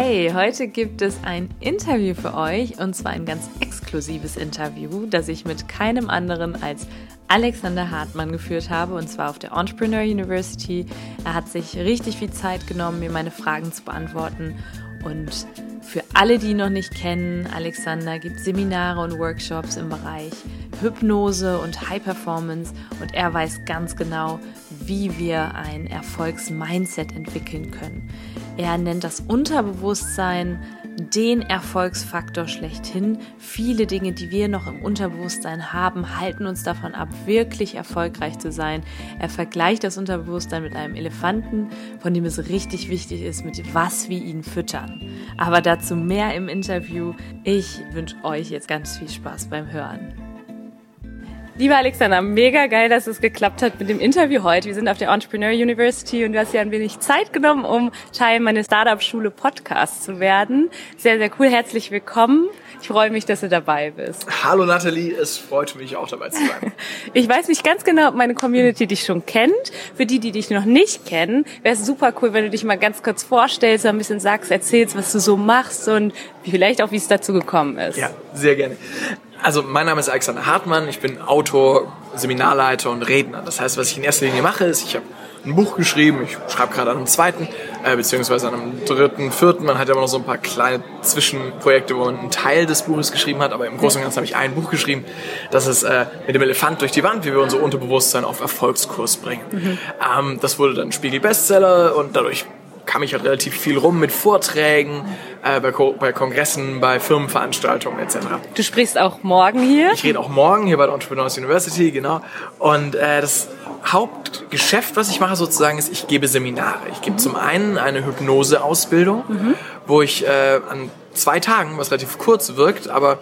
Hey, heute gibt es ein Interview für euch und zwar ein ganz exklusives Interview, das ich mit keinem anderen als Alexander Hartmann geführt habe und zwar auf der Entrepreneur University. Er hat sich richtig viel Zeit genommen, mir meine Fragen zu beantworten und für alle, die ihn noch nicht kennen, Alexander gibt Seminare und Workshops im Bereich Hypnose und High Performance und er weiß ganz genau, wie wir ein Erfolgsmindset entwickeln können. Er nennt das Unterbewusstsein den Erfolgsfaktor schlechthin. Viele Dinge, die wir noch im Unterbewusstsein haben, halten uns davon ab, wirklich erfolgreich zu sein. Er vergleicht das Unterbewusstsein mit einem Elefanten, von dem es richtig wichtig ist, mit was wir ihn füttern. Aber dazu mehr im Interview. Ich wünsche euch jetzt ganz viel Spaß beim Hören. Lieber Alexander, mega geil, dass es geklappt hat mit dem Interview heute. Wir sind auf der Entrepreneur University und du hast ja ein wenig Zeit genommen, um Teil meines Startup-Schule Podcast zu werden. Sehr, sehr cool. Herzlich willkommen. Ich freue mich, dass du dabei bist. Hallo Nathalie, es freut mich auch dabei zu sein. ich weiß nicht ganz genau, ob meine Community dich schon kennt. Für die, die dich noch nicht kennen, wäre es super cool, wenn du dich mal ganz kurz vorstellst, ein bisschen sagst, erzählst, was du so machst und vielleicht auch, wie es dazu gekommen ist. Ja, sehr gerne. Also mein Name ist Alexander Hartmann, ich bin Autor, Seminarleiter und Redner. Das heißt, was ich in erster Linie mache, ist, ich habe ein Buch geschrieben, ich schreibe gerade an einem zweiten, äh, beziehungsweise an einem dritten, vierten. Man hat ja immer noch so ein paar kleine Zwischenprojekte, wo man einen Teil des Buches geschrieben hat, aber im Großen und Ganzen habe ich ein Buch geschrieben, das ist äh, mit dem Elefant durch die Wand, wie wir unser Unterbewusstsein auf Erfolgskurs bringen. Mhm. Ähm, das wurde dann Spiegel Bestseller und dadurch kam ich halt relativ viel rum mit Vorträgen, äh, bei, Ko bei Kongressen, bei Firmenveranstaltungen etc. Du sprichst auch morgen hier? Ich rede auch morgen hier bei der Entrepreneurs University, genau. Und äh, das Hauptgeschäft, was ich mache sozusagen, ist, ich gebe Seminare. Ich gebe mhm. zum einen eine Hypnoseausbildung, mhm. wo ich äh, an zwei Tagen, was relativ kurz wirkt, aber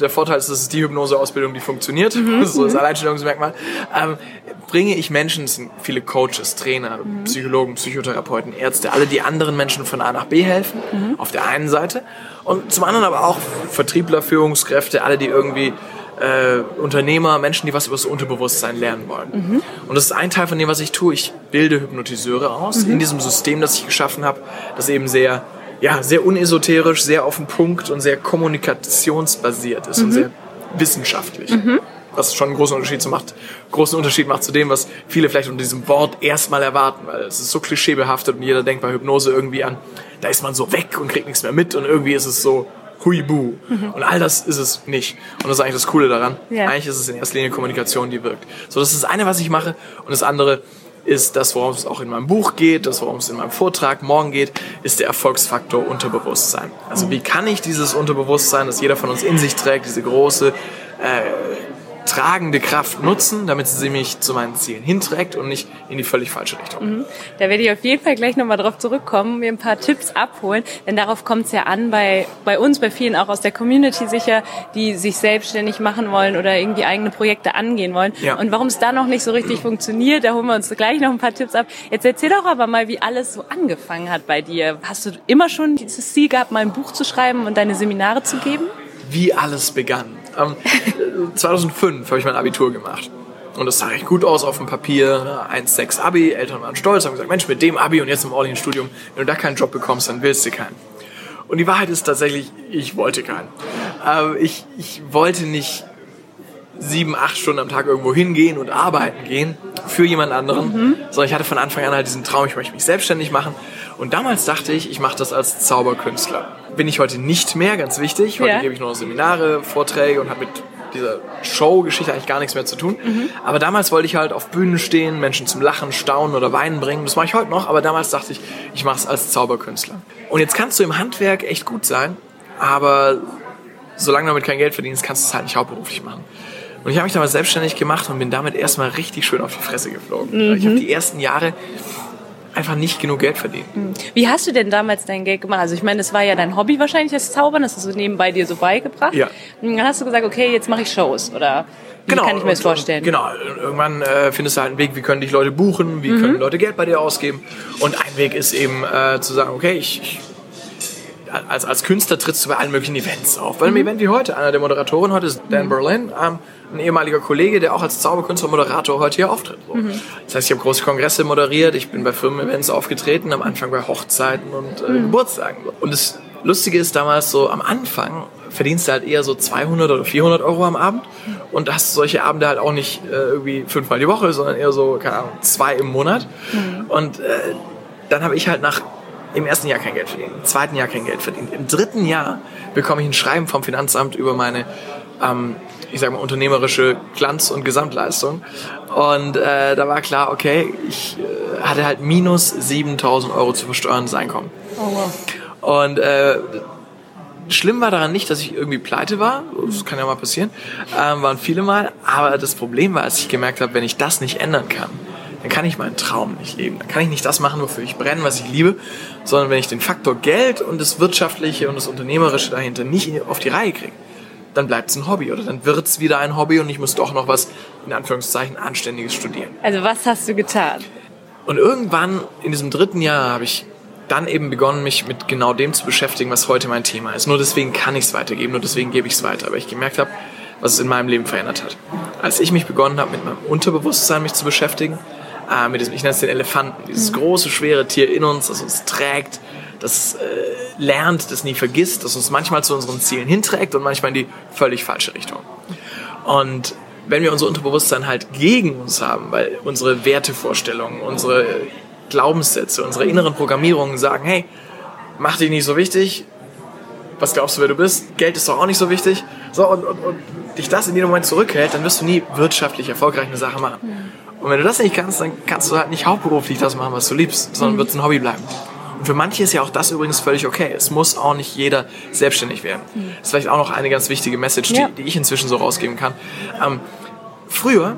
der Vorteil ist, dass es die Hypnoseausbildung, die funktioniert, mhm. so ist Alleinstellungsmerkmal, ähm, bringe ich Menschen, es sind viele Coaches, Trainer, mhm. Psychologen, Psychotherapeuten, Ärzte, alle, die anderen Menschen von A nach B helfen, mhm. auf der einen Seite. Und zum anderen aber auch Vertriebler, Führungskräfte, alle, die irgendwie äh, Unternehmer, Menschen, die was über das Unterbewusstsein lernen wollen. Mhm. Und das ist ein Teil von dem, was ich tue. Ich bilde Hypnotiseure aus mhm. in diesem System, das ich geschaffen habe, das eben sehr ja, sehr unesoterisch, sehr auf den Punkt und sehr kommunikationsbasiert ist mhm. und sehr wissenschaftlich. Mhm. Was schon einen großen Unterschied, zu macht, großen Unterschied macht zu dem, was viele vielleicht unter diesem Wort erstmal erwarten, weil es ist so klischeebehaftet und jeder denkt bei Hypnose irgendwie an, da ist man so weg und kriegt nichts mehr mit und irgendwie ist es so huibu. Mhm. Und all das ist es nicht. Und das ist eigentlich das Coole daran. Ja. Eigentlich ist es in erster Linie Kommunikation, die wirkt. So, das ist das eine, was ich mache. Und das andere ist das, worum es auch in meinem Buch geht, das, worum es in meinem Vortrag morgen geht, ist der Erfolgsfaktor Unterbewusstsein. Also wie kann ich dieses Unterbewusstsein, das jeder von uns in sich trägt, diese große äh, tragende Kraft nutzen, damit sie mich zu meinen Zielen hinträgt und nicht in die völlig falsche Richtung. Mhm. Da werde ich auf jeden Fall gleich nochmal drauf zurückkommen, mir ein paar Tipps abholen, denn darauf kommt es ja an bei, bei uns, bei vielen auch aus der Community sicher, die sich selbstständig machen wollen oder irgendwie eigene Projekte angehen wollen. Ja. Und warum es da noch nicht so richtig funktioniert, da holen wir uns gleich noch ein paar Tipps ab. Jetzt erzähl doch aber mal, wie alles so angefangen hat bei dir. Hast du immer schon dieses Ziel gehabt, mal ein Buch zu schreiben und deine Seminare zu geben? Wie alles begann. Ähm, 2005 habe ich mein Abitur gemacht. Und das sah echt gut aus auf dem Papier. 1,6 Abi, Eltern waren stolz, haben gesagt, Mensch, mit dem Abi und jetzt im All-In-Studium, wenn du da keinen Job bekommst, dann willst du keinen. Und die Wahrheit ist tatsächlich, ich wollte keinen. Ähm, ich, ich wollte nicht sieben, acht Stunden am Tag irgendwo hingehen und arbeiten gehen für jemand anderen, mhm. sondern ich hatte von Anfang an halt diesen Traum, ich möchte mich selbstständig machen. Und damals dachte ich, ich mache das als Zauberkünstler. Bin ich heute nicht mehr, ganz wichtig. Heute ja. gebe ich nur noch Seminare, Vorträge und habe mit dieser Show-Geschichte eigentlich gar nichts mehr zu tun. Mhm. Aber damals wollte ich halt auf Bühnen stehen, Menschen zum Lachen, Staunen oder Weinen bringen. Das mache ich heute noch, aber damals dachte ich, ich mache es als Zauberkünstler. Und jetzt kannst du im Handwerk echt gut sein, aber solange du damit kein Geld verdienst, kannst du es halt nicht hauptberuflich machen. Und ich habe mich damals selbstständig gemacht und bin damit erstmal richtig schön auf die Fresse geflogen. Mhm. Ich habe die ersten Jahre einfach nicht genug Geld verdienen. Hm. Wie hast du denn damals dein Geld gemacht? Also ich meine, das war ja dein Hobby wahrscheinlich, das Zaubern, das hast du nebenbei dir so beigebracht. Ja. Und dann hast du gesagt, okay, jetzt mache ich Shows oder wie genau, kann ich mir das vorstellen? Genau, irgendwann äh, findest du halt einen Weg, wie können dich Leute buchen, wie mhm. können Leute Geld bei dir ausgeben. Und ein Weg ist eben äh, zu sagen, okay, ich, ich als, als Künstler trittst du bei allen möglichen Events auf. Bei einem mhm. Event wie heute, einer der Moderatoren heute ist Dan mhm. Berlin, ähm, ein ehemaliger Kollege, der auch als Zauberkünstler Moderator heute hier auftritt. So. Mhm. Das heißt, ich habe große Kongresse moderiert, ich bin bei Firmen-Events aufgetreten, am Anfang bei Hochzeiten und äh, mhm. Geburtstagen. Und das Lustige ist damals so, am Anfang verdienst du halt eher so 200 oder 400 Euro am Abend und hast solche Abende halt auch nicht äh, irgendwie fünfmal die Woche, sondern eher so, keine Ahnung, zwei im Monat. Mhm. Und äh, dann habe ich halt nach im ersten Jahr kein Geld verdient, im zweiten Jahr kein Geld verdient. Im dritten Jahr bekomme ich ein Schreiben vom Finanzamt über meine, ähm, ich sag mal, unternehmerische Glanz- und Gesamtleistung. Und äh, da war klar, okay, ich äh, hatte halt minus 7000 Euro zu versteuerndes Einkommen. Oh wow. Und äh, schlimm war daran nicht, dass ich irgendwie pleite war. Das kann ja mal passieren. Ähm, waren viele Mal. Aber das Problem war, als ich gemerkt habe, wenn ich das nicht ändern kann, dann kann ich meinen Traum nicht leben. Dann kann ich nicht das machen, wofür ich brenne, was ich liebe, sondern wenn ich den Faktor Geld und das Wirtschaftliche und das Unternehmerische dahinter nicht auf die Reihe kriege, dann bleibt es ein Hobby oder dann wird es wieder ein Hobby und ich muss doch noch was, in Anführungszeichen, Anständiges studieren. Also was hast du getan? Und irgendwann in diesem dritten Jahr habe ich dann eben begonnen, mich mit genau dem zu beschäftigen, was heute mein Thema ist. Nur deswegen kann ich es weitergeben, nur deswegen gebe ich es weiter, weil ich gemerkt habe, was es in meinem Leben verändert hat. Als ich mich begonnen habe, mit meinem Unterbewusstsein mich zu beschäftigen, äh, mit diesem, ich nenne es den Elefanten, dieses mhm. große, schwere Tier in uns, das uns trägt, das äh, lernt, das nie vergisst, das uns manchmal zu unseren Zielen hinträgt und manchmal in die völlig falsche Richtung. Und wenn wir unser Unterbewusstsein halt gegen uns haben, weil unsere Wertevorstellungen, unsere Glaubenssätze, unsere inneren Programmierungen sagen, hey, mach dich nicht so wichtig, was glaubst du, wer du bist? Geld ist doch auch nicht so wichtig. So, und, und, und dich das in jedem Moment zurückhält, dann wirst du nie wirtschaftlich erfolgreich eine Sache machen. Und wenn du das nicht kannst, dann kannst du halt nicht hauptberuflich das machen, was du liebst, sondern mhm. wird es ein Hobby bleiben. Und für manche ist ja auch das übrigens völlig okay. Es muss auch nicht jeder selbstständig werden. Mhm. Das ist vielleicht auch noch eine ganz wichtige Message, ja. die, die, ich inzwischen so rausgeben kann. Ähm, früher,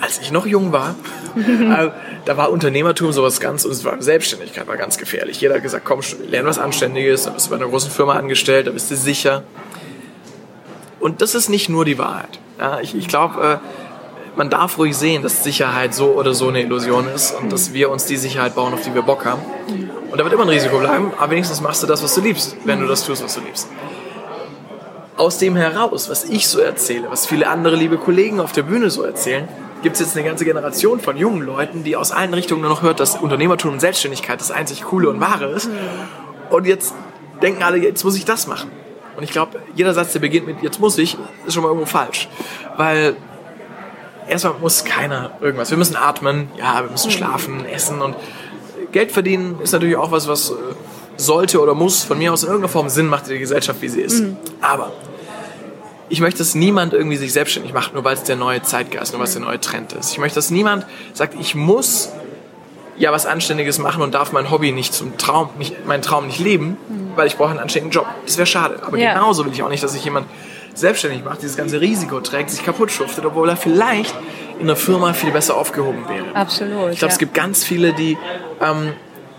als ich noch jung war, äh, da war Unternehmertum sowas ganz, und es war Selbstständigkeit war ganz gefährlich. Jeder hat gesagt, komm, lern was Anständiges, dann bist du bei einer großen Firma angestellt, da bist du sicher. Und das ist nicht nur die Wahrheit. Ja, ich ich glaube, äh, man darf ruhig sehen, dass Sicherheit so oder so eine Illusion ist und dass wir uns die Sicherheit bauen, auf die wir Bock haben. Und da wird immer ein Risiko bleiben, aber wenigstens machst du das, was du liebst, wenn du das tust, was du liebst. Aus dem heraus, was ich so erzähle, was viele andere liebe Kollegen auf der Bühne so erzählen, gibt es jetzt eine ganze Generation von jungen Leuten, die aus allen Richtungen nur noch hört, dass Unternehmertum und Selbstständigkeit das einzig Coole und Wahre ist. Und jetzt denken alle, jetzt muss ich das machen. Und ich glaube, jeder Satz, der beginnt mit jetzt muss ich, ist schon mal irgendwo falsch. Weil erstmal muss keiner irgendwas. Wir müssen atmen, ja, wir müssen schlafen, essen und Geld verdienen ist natürlich auch was, was äh, sollte oder muss von mir aus in irgendeiner Form Sinn macht in der Gesellschaft, wie sie ist. Mhm. Aber ich möchte, dass niemand irgendwie sich selbstständig macht, nur weil es der neue Zeitgeist, nur weil es der neue Trend ist. Ich möchte, dass niemand sagt, ich muss ja was Anständiges machen und darf mein Hobby nicht zum Traum, nicht, meinen Traum nicht leben, mhm. weil ich brauche einen anständigen Job. Das wäre schade. Aber ja. genauso will ich auch nicht, dass sich jemand selbstständig macht, dieses ganze Risiko trägt, sich kaputt schuftet, obwohl er vielleicht in der Firma viel besser aufgehoben wäre. Absolut. Ich glaube, ja. es gibt ganz viele, die ähm,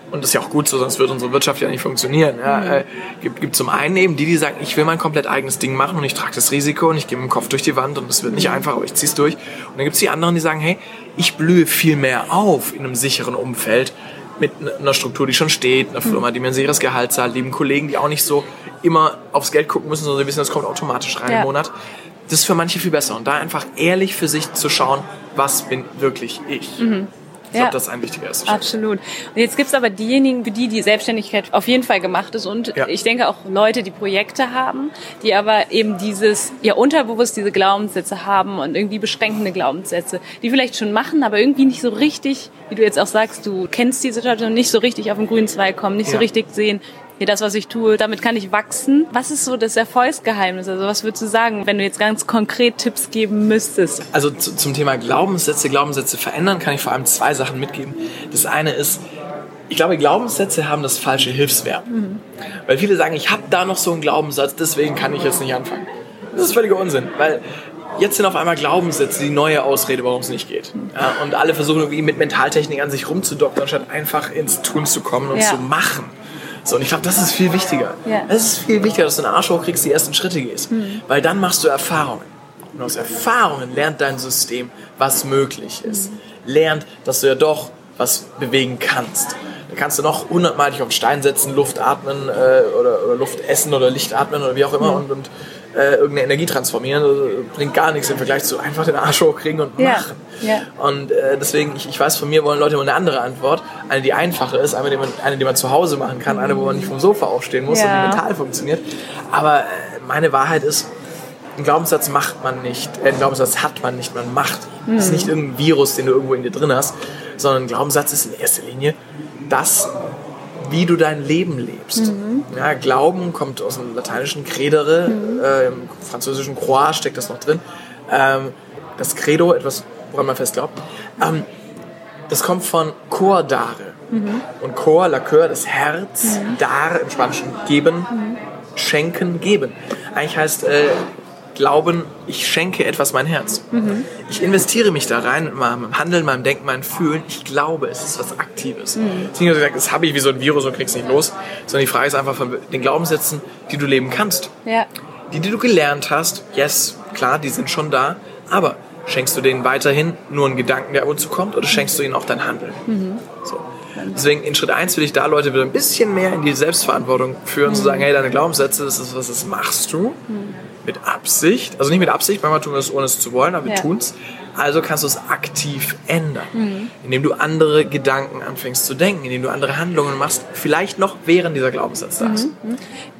und das ist ja auch gut so, sonst wird unsere Wirtschaft ja nicht funktionieren. Ja, mhm. äh, gibt, gibt zum einen eben die, die sagen, ich will mein komplett eigenes Ding machen und ich trage das Risiko und ich gehe mit dem Kopf durch die Wand und es wird nicht mhm. einfach, aber ich ziehe es durch. Und dann gibt es die anderen, die sagen, hey, ich blühe viel mehr auf in einem sicheren Umfeld mit einer Struktur, die schon steht, einer Firma, die mir ein sicheres Gehalt zahlt, lieben Kollegen, die auch nicht so immer aufs Geld gucken müssen, sondern sie wissen, das kommt automatisch rein ja. im Monat. Das ist für manche viel besser. Und da einfach ehrlich für sich zu schauen, was bin wirklich ich. Mhm. Ich glaube, ja, das ist ein wichtiger erster Absolut. Und jetzt gibt es aber diejenigen, für die die Selbstständigkeit auf jeden Fall gemacht ist und ja. ich denke auch Leute, die Projekte haben, die aber eben dieses, ja unterbewusst diese Glaubenssätze haben und irgendwie beschränkende Glaubenssätze, die vielleicht schon machen, aber irgendwie nicht so richtig, wie du jetzt auch sagst, du kennst die Situation nicht so richtig auf den grünen Zweig kommen, nicht ja. so richtig sehen, ja, das, was ich tue, damit kann ich wachsen. Was ist so das Erfolgsgeheimnis? Also was würdest du sagen, wenn du jetzt ganz konkret Tipps geben müsstest? Also zu, zum Thema Glaubenssätze, Glaubenssätze verändern, kann ich vor allem zwei Sachen mitgeben. Das eine ist, ich glaube, Glaubenssätze haben das falsche Hilfsverb. Mhm. Weil viele sagen, ich habe da noch so einen Glaubenssatz, deswegen kann ich jetzt nicht anfangen. Das ist völliger Unsinn, weil Jetzt sind auf einmal Glaubenssätze die neue Ausrede, warum es nicht geht. Ja, und alle versuchen irgendwie mit Mentaltechnik an sich rumzudoktern, anstatt einfach ins Tun zu kommen und Ja. zu machen. So, und ich glaube, das ist viel wichtiger. Ja. Es ist viel wichtiger, dass du einen Arsch hochkriegst, die ersten Schritte gehst. Weil dann machst du Erfahrungen. Und aus Erfahrungen lernt dein System, was möglich ist. Lernt, dass du ja doch was bewegen kannst. Da kannst du noch hundertmal dich auf den Stein setzen, Luft atmen äh, oder, oder Luft essen oder Licht atmen oder wie auch immer und, und äh, irgendeine Energie transformieren. Das bringt gar nichts im Vergleich zu einfach den Arsch hochkriegen und Ja. machen. Ja. Und äh, deswegen, ich, ich weiß, von mir wollen Leute immer eine andere Antwort. Eine, die einfache ist, eine, die man, eine, die man zu Hause machen kann, eine, wo man nicht vom Sofa aufstehen muss Ja. und die mental funktioniert. Aber äh, meine Wahrheit ist, einen Glaubenssatz macht man nicht, äh, einen Glaubenssatz hat man nicht, man macht ihn. Das ist nicht irgendein Virus, den du irgendwo in dir drin hast, sondern ein Glaubenssatz ist in erster Linie das, wie du dein Leben lebst. Ja, Glauben kommt aus dem lateinischen credere, äh, im französischen croix steckt das noch drin. Ähm, das Credo, etwas, woran man fest glaubt. Ähm, das kommt von cor dare. Und cor, la cœur, das Herz, dar im Spanischen geben, schenken, geben. Eigentlich heißt äh, Glauben, ich schenke etwas mein Herz. Ich investiere mich da rein, in meinem Handeln, meinem Denken, meinem Fühlen. Ich glaube, es ist was Aktives. Es ist nicht nur gesagt, das habe ich wie so ein Virus und krieg's nicht los, sondern die Frage ist einfach von den Glaubenssätzen, die du leben kannst. Ja. Die, die du gelernt hast, yes, klar, die sind schon da, aber schenkst du denen weiterhin nur einen Gedanken, der ab und zu kommt, oder schenkst du ihnen auch dein Handeln? So. Deswegen in Schritt 1 will ich da Leute wieder ein bisschen mehr in die Selbstverantwortung führen, zu sagen, hey, deine Glaubenssätze, das ist was, das machst du mit Absicht. Also nicht mit Absicht, manchmal tun wir es ohne es zu wollen, aber wir Ja. tun's. Also kannst du es aktiv ändern, indem du andere Gedanken anfängst zu denken, indem du andere Handlungen machst, vielleicht noch während dieser Glaubenssatz da ist.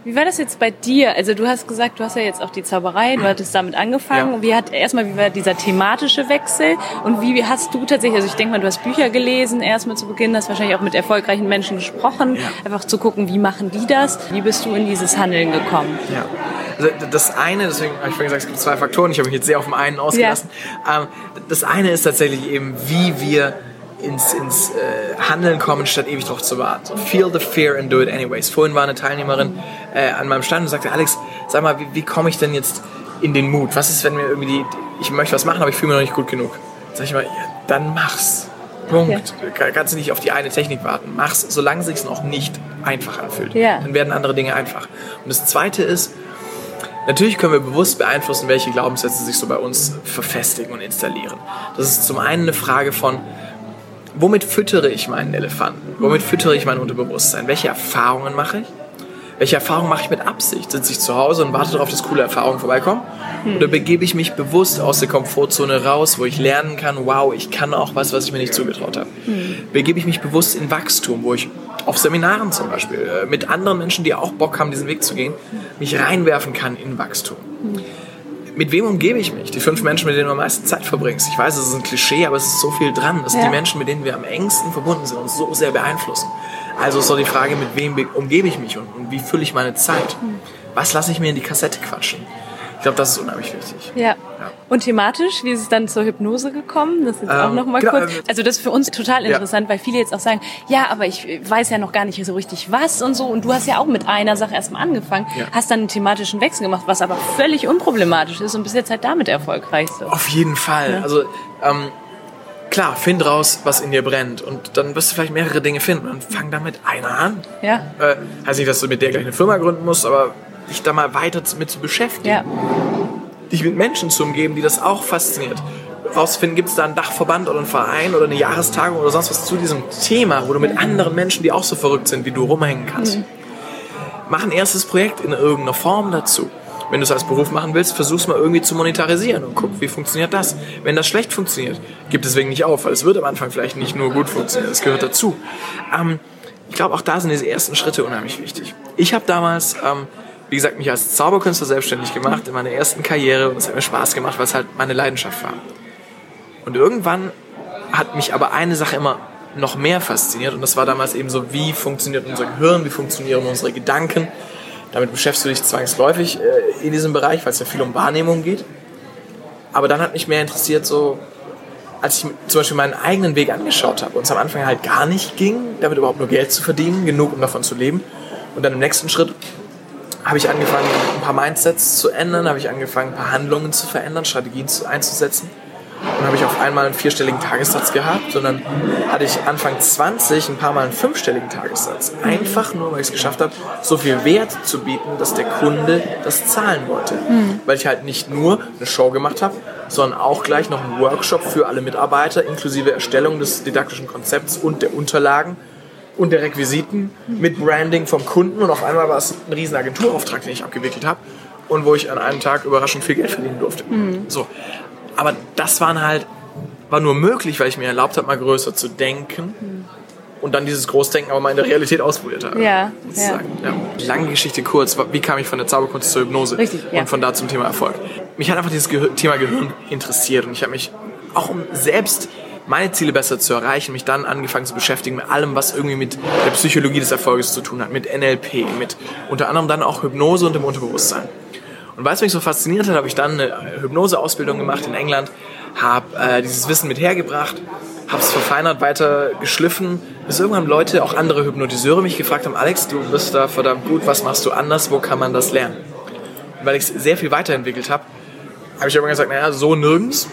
Wie war das jetzt bei dir? Also du hast gesagt, du hast ja jetzt auch die Zauberei, du hattest damit angefangen. Ja. Wie hat erstmal wie war dieser thematische Wechsel und wie hast du tatsächlich? Also ich denke mal, du hast Bücher gelesen erstmal zu Beginn, hast wahrscheinlich auch mit erfolgreichen Menschen gesprochen, Ja. einfach zu gucken, wie machen die das? Wie bist du in dieses Handeln gekommen? Ja. Also das eine, deswegen habe ich vorhin gesagt, es gibt zwei Faktoren. Ich habe mich jetzt sehr auf den einen ausgelassen. Ähm, das eine ist tatsächlich eben, wie wir ins, ins äh, Handeln kommen, statt ewig drauf zu warten. So, feel the fear and do it anyways. Vorhin war eine Teilnehmerin äh, an meinem Stand und sagte, Alex, sag mal, wie, wie komme ich denn jetzt in den Mut? Was ist, wenn mir irgendwie die, ich möchte was machen, aber ich fühle mich noch nicht gut genug? Sag ich mal, ja, dann mach's. Punkt. Ka- Kannst du nicht auf die eine Technik warten. Mach's, solange sich noch nicht einfach anfühlt. Ja. Dann werden andere Dinge einfach. Und das zweite ist, Natürlich können wir bewusst beeinflussen, welche Glaubenssätze sich so bei uns verfestigen und installieren. Das ist zum einen eine Frage von, womit füttere ich meinen Elefanten? Womit füttere ich mein Unterbewusstsein? Welche Erfahrungen mache ich? Welche Erfahrungen mache ich mit Absicht? Sitze ich zu Hause und warte darauf, dass coole Erfahrungen vorbeikommen? Oder begebe ich mich bewusst aus der Komfortzone raus, wo ich lernen kann, wow, ich kann auch was, was ich mir nicht zugetraut habe? Begebe ich mich bewusst in Wachstum, wo ich auf Seminaren zum Beispiel äh, mit anderen Menschen, die auch Bock haben, diesen Weg zu gehen, mich reinwerfen kann in Wachstum? mit wem umgebe ich mich? Die fünf Menschen, mit denen du am meisten Zeit verbringst. Ich weiß, es ist ein Klischee, aber es ist so viel dran. Das sind Ja. die Menschen, mit denen wir am engsten verbunden sind und so sehr beeinflussen. Also ist doch die Frage, mit wem be- umgebe ich mich und, und wie fülle ich meine Zeit? Was lasse ich mir in die Kassette quatschen? Ich glaube, das ist unheimlich wichtig. Ja. Und thematisch, wie ist es dann zur Hypnose gekommen? Das ist jetzt auch Ähm, noch mal genau, kurz. ähm, Also das ist für uns total Ja. interessant, weil viele jetzt auch sagen, ja, aber ich weiß ja noch gar nicht so richtig was und so. Und du hast ja auch mit einer Sache erstmal angefangen, Ja. hast dann einen thematischen Wechsel gemacht, was aber völlig unproblematisch ist und bist jetzt halt damit erfolgreich. So. Auf jeden Fall. Also ähm, klar, find raus, was in dir brennt und dann wirst du vielleicht mehrere Dinge finden und fang damit einer an. Ja. Äh, heißt nicht, dass du mit der gleich eine Firma gründen musst, aber dich da mal weiter mit zu beschäftigen. Ja. Dich mit Menschen zu umgeben, die das auch fasziniert. Rausfinden, gibt es da einen Dachverband oder einen Verein oder eine Jahrestagung oder sonst was zu diesem Thema, wo du mit anderen Menschen, die auch so verrückt sind, wie du rumhängen kannst. Mach ein erstes Projekt in irgendeiner Form dazu. Wenn du es als Beruf machen willst, versuch's mal irgendwie zu monetarisieren und guck, wie funktioniert das. Wenn das schlecht funktioniert, gib deswegen nicht auf, weil es wird am Anfang vielleicht nicht nur gut funktionieren, das gehört dazu. Ähm, ich glaube, auch da sind diese ersten Schritte unheimlich wichtig. Ich habe damals, ähm, wie gesagt, mich als Zauberkünstler selbstständig gemacht in meiner ersten Karriere und es hat mir Spaß gemacht, weil es halt meine Leidenschaft war. Und irgendwann hat mich aber eine Sache immer noch mehr fasziniert und das war damals eben so, wie funktioniert unser Gehirn, wie funktionieren unsere Gedanken. Damit beschäftigst du dich zwangsläufig äh, in diesem Bereich, weil es ja viel um Wahrnehmung geht. Aber dann hat mich mehr interessiert, so als ich zum Beispiel meinen eigenen Weg angeschaut habe und es am Anfang halt gar nicht ging, damit überhaupt nur Geld zu verdienen, genug um davon zu leben. Und dann im nächsten Schritt habe ich angefangen, ein paar Mindsets zu ändern, habe ich angefangen, ein paar Handlungen zu verändern, Strategien zu, einzusetzen. Und habe ich auf einmal einen vierstelligen Tagessatz gehabt dann hatte ich Anfang 20 ein paar Mal einen fünfstelligen Tagessatz. Einfach nur, weil ich es geschafft habe, so viel Wert zu bieten, dass der Kunde das zahlen wollte. Mhm. Weil ich halt nicht nur eine Show gemacht habe, sondern auch gleich noch einen Workshop für alle Mitarbeiter, inklusive Erstellung des didaktischen Konzepts und der Unterlagen und der Requisiten mit Branding vom Kunden. Und auf einmal war es ein riesen Agenturauftrag, den ich abgewickelt habe und wo ich an einem Tag überraschend viel Geld verdienen durfte. Mhm. So. Aber das waren halt, war nur möglich, weil ich mir erlaubt habe, mal größer zu denken. Mhm. Und dann dieses Großdenken aber mal in der Realität ausprobiert habe. Ja, ja. ja. Lange Geschichte kurz. Wie kam ich von der Zauberkunst zur Hypnose? Richtig, ja. Und von da zum Thema Erfolg. Mich hat einfach dieses Thema Gehirn interessiert. Und ich habe mich auch um selbst meine Ziele besser zu erreichen, mich dann angefangen zu beschäftigen mit allem, was irgendwie mit der Psychologie des Erfolges zu tun hat, mit NLP, mit unter anderem dann auch Hypnose und dem Unterbewusstsein. Und weil es mich so fasziniert hat, habe ich dann eine Hypnoseausbildung gemacht in England, habe äh, dieses Wissen mit hergebracht, habe es verfeinert, weiter geschliffen, bis irgendwann Leute, auch andere Hypnotiseure mich gefragt haben, Alex, du bist da verdammt gut, was machst du anders, wo kann man das lernen? Und weil ich es sehr viel weiterentwickelt habe, habe ich irgendwann gesagt, naja, so nirgends.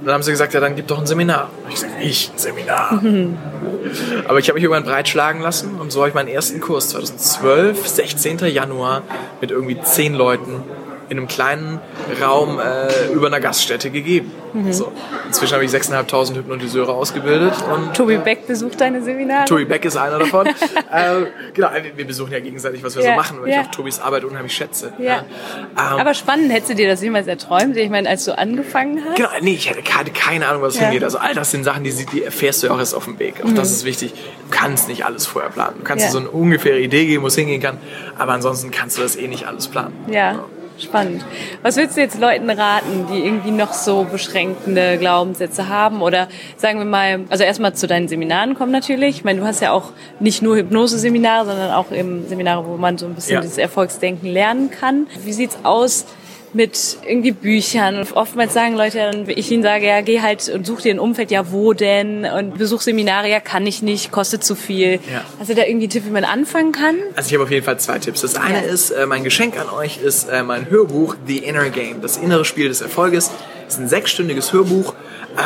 Und dann haben sie gesagt, ja, dann gib doch ein Seminar. Und ich gesagt, ich, ein Seminar. Aber ich habe mich irgendwann breitschlagen lassen und so habe ich meinen ersten Kurs 2012, 16. Januar, mit irgendwie zehn Leuten in einem kleinen Raum äh, über einer Gaststätte gegeben. Mhm. So. Inzwischen habe ich 6.500 Hypnotiseure ausgebildet. Und, Tobi Beck besucht deine Seminare? Tobi Beck ist einer davon. äh, genau, wir besuchen ja gegenseitig, was wir ja, so machen, weil ja. ich auch Tobis Arbeit unheimlich schätze. Ja. Ähm, Aber spannend, hättest du dir das jemals erträumt? Ich meine, als du angefangen hast? Genau, nee, ich hatte keine, keine Ahnung, was ja. hingeht. Also all das sind Sachen, die, die erfährst du ja auch erst auf dem Weg. Auch mhm. das ist wichtig. Du kannst nicht alles vorher planen. Du kannst dir so eine ungefähre Idee geben, wo es hingehen kann. Aber ansonsten kannst du das eh nicht alles planen. Ja. Spannend. Was würdest du jetzt Leuten raten, die irgendwie noch so beschränkende Glaubenssätze haben? Oder sagen wir mal, also erstmal zu deinen Seminaren kommen natürlich. Ich meine, du hast ja auch nicht nur Hypnose-Seminare, sondern auch eben Seminare, wo man so ein bisschen ja. dieses Erfolgsdenken lernen kann. Wie sieht's aus mit irgendwie Büchern. Und oftmals sagen Leute, dann ich ihnen sage, ja, geh halt und such dir ein Umfeld, ja, wo denn? Und besuch Seminare, ja, kann ich nicht, kostet zu viel. Ja. Hast du da irgendwie einen Tipp, wie man anfangen kann? Also ich habe auf jeden Fall zwei Tipps. Das eine ja. ist, äh, mein Geschenk an euch ist äh, mein Hörbuch The Inner Game, das innere Spiel des Erfolges. Das ist ein sechsstündiges Hörbuch,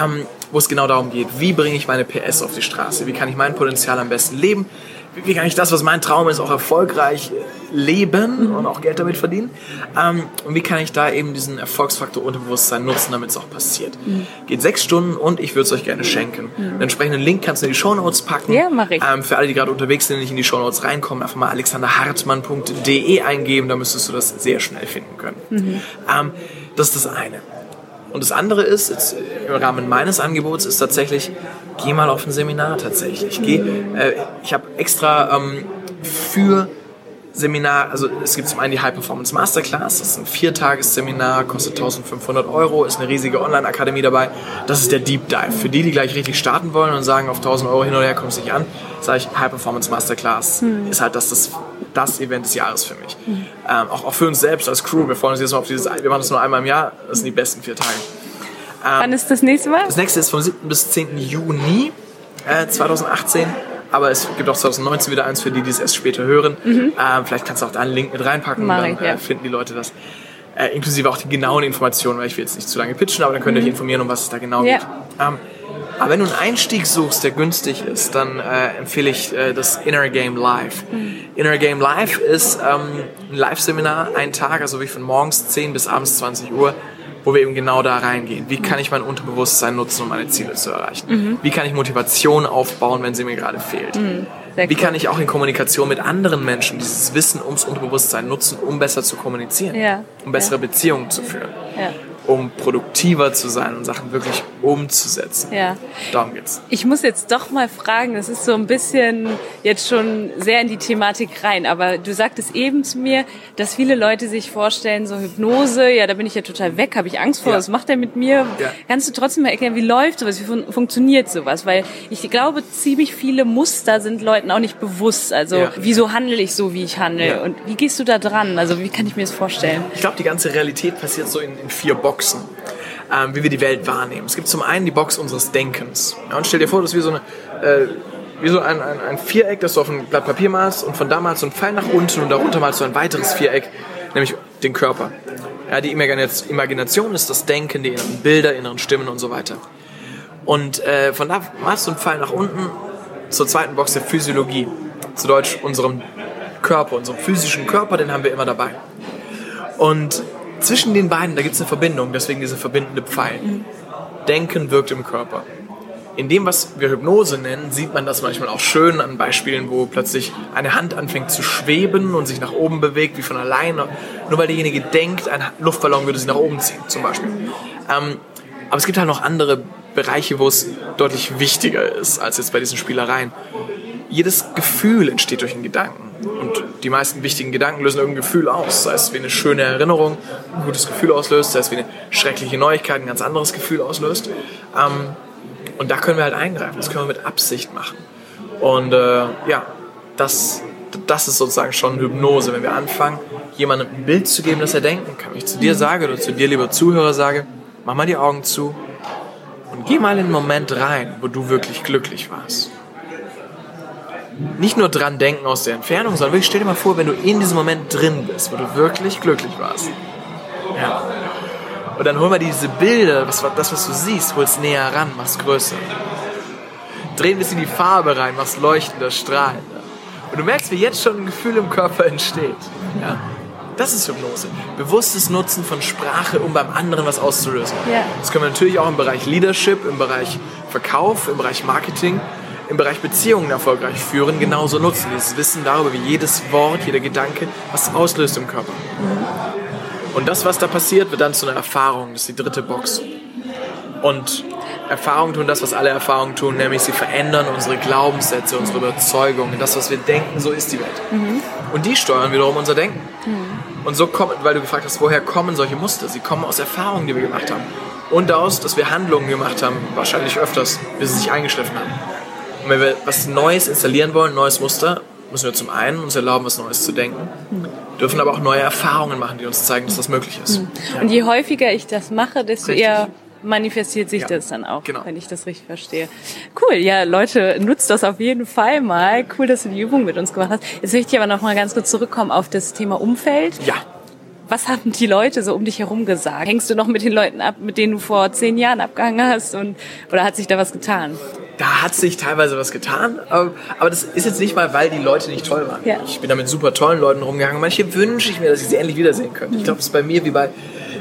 ähm, wo es genau darum geht, wie bringe ich meine PS auf die Straße? Wie kann ich mein Potenzial am besten leben? Wie kann ich das, was mein Traum ist, auch erfolgreich leben mhm. und auch Geld damit verdienen? Ähm, und wie kann ich da eben diesen Erfolgsfaktor Unterbewusstsein nutzen, damit es auch passiert? Mhm. Geht sechs Stunden und ich würde es euch gerne schenken. Mhm. Den entsprechenden Link kannst du in die Show Notes packen. Ja, mach ich. Ähm, für alle, die gerade unterwegs sind und nicht in die Show Notes reinkommen, einfach mal alexanderhartmann.de eingeben, da müsstest du das sehr schnell finden können. Mhm. Ähm, das ist das eine. Und das andere ist, jetzt im Rahmen meines Angebots, ist tatsächlich, geh mal auf ein Seminar tatsächlich. Geh, äh, ich habe extra ähm, für Seminar, also es gibt zum einen die High Performance Masterclass, das ist ein Viertagesseminar, kostet 1500 Euro, ist eine riesige Online-Akademie dabei. Das ist der Deep Dive. Für die, die gleich richtig starten wollen und sagen, auf 1000 Euro hin oder her kommt es nicht an, sage ich, High Performance Masterclass hm. ist halt das, das, das Event des Jahres für mich. Hm. Ähm, auch, auch für uns selbst als Crew, wir freuen uns jetzt mal auf dieses, wir machen das nur einmal im Jahr, das sind die besten vier Tage. Ähm, Wann ist das nächste Mal? Das nächste ist vom 7. bis 10. Juni äh, 2018 aber es gibt auch 2019 wieder eins für die, die es erst später hören. Mhm. Ähm, vielleicht kannst du auch da einen Link mit reinpacken, Mach dann ich, ja. äh, finden die Leute das. Äh, inklusive auch die genauen Informationen, weil ich will jetzt nicht zu lange pitchen, aber dann könnt ihr mhm. euch informieren, um was es da genau ja. geht. Ähm, aber wenn du einen Einstieg suchst, der günstig ist, dann äh, empfehle ich äh, das Inner Game Live. Mhm. Inner Game Live ist ähm, ein Live-Seminar, ein Tag, also wie von morgens 10 bis abends 20 Uhr wo wir eben genau da reingehen. Wie kann ich mein Unterbewusstsein nutzen, um meine Ziele zu erreichen? Mhm. Wie kann ich Motivation aufbauen, wenn sie mir gerade fehlt? Mhm. Wie kann ich auch in Kommunikation mit anderen Menschen dieses Wissen ums Unterbewusstsein nutzen, um besser zu kommunizieren, ja. um bessere ja. Beziehungen zu führen? Ja um produktiver zu sein und Sachen wirklich umzusetzen. Ja. Darum geht's. Ich muss jetzt doch mal fragen, das ist so ein bisschen jetzt schon sehr in die Thematik rein, aber du sagtest eben zu mir, dass viele Leute sich vorstellen, so Hypnose, ja, da bin ich ja total weg, habe ich Angst vor, ja. was macht er mit mir? Ja. Kannst du trotzdem mal erklären, wie läuft sowas, wie fun funktioniert sowas? Weil ich glaube, ziemlich viele Muster sind Leuten auch nicht bewusst. Also, ja. wieso handle ich so, wie ich handle? Und wie gehst du da dran? Also, wie kann ich mir das vorstellen? Ich glaube, die ganze Realität passiert so in, in vier Boxen. Boxen, ähm, wie wir die Welt wahrnehmen. Es gibt zum einen die Box unseres Denkens. Ja, und stell dir vor, das ist wie so, eine, äh, wie so ein, ein, ein, Viereck, das du auf ein Blatt Papier malst und von da malst du einen Pfeil nach unten und darunter malst du ein weiteres Viereck nämlich den Körper. Ja, die Imagination ist das Denken, die inneren Bilder, inneren Stimmen und so weiter. Und äh, von da machst du einen Pfeil nach unten zur zweiten Box der Physiologie. Zu Deutsch unserem Körper, unserem physischen Körper, den haben wir immer dabei. Und zwischen den beiden, da gibt es eine Verbindung, deswegen diese verbindende Pfeil. Denken wirkt im Körper. In dem, was wir Hypnose nennen, sieht man das manchmal auch schön an Beispielen, wo plötzlich eine Hand anfängt zu schweben und sich nach oben bewegt, wie von alleine. Nur weil derjenige denkt, ein Luftballon würde sie nach oben ziehen, zum Beispiel. Ähm, aber es gibt halt noch andere Bereiche, wo es deutlich wichtiger ist als jetzt bei diesen Spielereien. Jedes Gefühl entsteht durch einen Gedanken. Und die meisten wichtigen Gedanken lösen irgendein Gefühl aus. Sei es wie eine schöne Erinnerung, ein gutes Gefühl auslöst, sei es wie eine schreckliche Neuigkeit, ein ganz anderes Gefühl auslöst. Ähm, und da können wir halt eingreifen. Das können wir mit Absicht machen. Und äh, ja, das, das ist sozusagen schon Hypnose, wenn wir anfangen, jemandem ein Bild zu geben, das er denken kann. Wenn ich zu dir sage oder zu dir, lieber Zuhörer, sage, mach mal die Augen zu und geh mal in den Moment rein, wo du wirklich glücklich warst nicht nur dran denken aus der Entfernung, sondern wirklich stell dir mal vor, wenn du in diesem Moment drin bist, wo du wirklich glücklich warst. Ja. Und dann hol mal diese Bilder, das, das was du siehst, holst näher ran, machst größer. Dreh ein bisschen die Farbe rein, machst leuchtender, strahlender. Und du merkst, wie jetzt schon ein Gefühl im Körper entsteht. Ja. Das ist Hypnose. Bewusstes Nutzen von Sprache, um beim anderen was auszulösen. Ja. Das können wir natürlich auch im Bereich Leadership, im Bereich Verkauf, im Bereich Marketing im Bereich Beziehungen erfolgreich führen, genauso nutzen. Dieses Wissen darüber, wie jedes Wort, jeder Gedanke was auslöst im Körper. Und das, was da passiert, wird dann zu einer Erfahrung. Das ist die dritte Box. Und Erfahrungen tun das, was alle Erfahrungen tun, nämlich sie verändern unsere Glaubenssätze, unsere Überzeugungen, das, was wir denken, so ist die Welt. Und die steuern wiederum unser Denken. Und so kommen, weil du gefragt hast, woher kommen solche Muster? Sie kommen aus Erfahrungen, die wir gemacht haben. Und daraus, dass wir Handlungen gemacht haben, wahrscheinlich öfters, bis sie sich eingeschliffen haben. Und wenn wir was Neues installieren wollen, ein neues Muster, müssen wir zum einen uns erlauben, was Neues zu denken, dürfen aber auch neue Erfahrungen machen, die uns zeigen, dass das möglich ist. Mhm. Und je häufiger ich das mache, desto richtig. eher manifestiert sich ja, das dann auch, genau. wenn ich das richtig verstehe. Cool, ja, Leute, nutzt das auf jeden Fall mal. Cool, dass du die Übung mit uns gemacht hast. Jetzt möchte ich aber noch mal ganz kurz zurückkommen auf das Thema Umfeld. Ja. Was haben die Leute so um dich herum gesagt? Hängst du noch mit den Leuten ab, mit denen du vor zehn Jahren abgehangen hast? Und, oder hat sich da was getan? Da hat sich teilweise was getan. Aber das ist jetzt nicht mal, weil die Leute nicht toll waren. Ja. Ich bin da mit super tollen Leuten rumgegangen. Manche wünsche ich mir, dass ich sie endlich wiedersehen könnte. Ich glaube, es ist bei mir wie bei,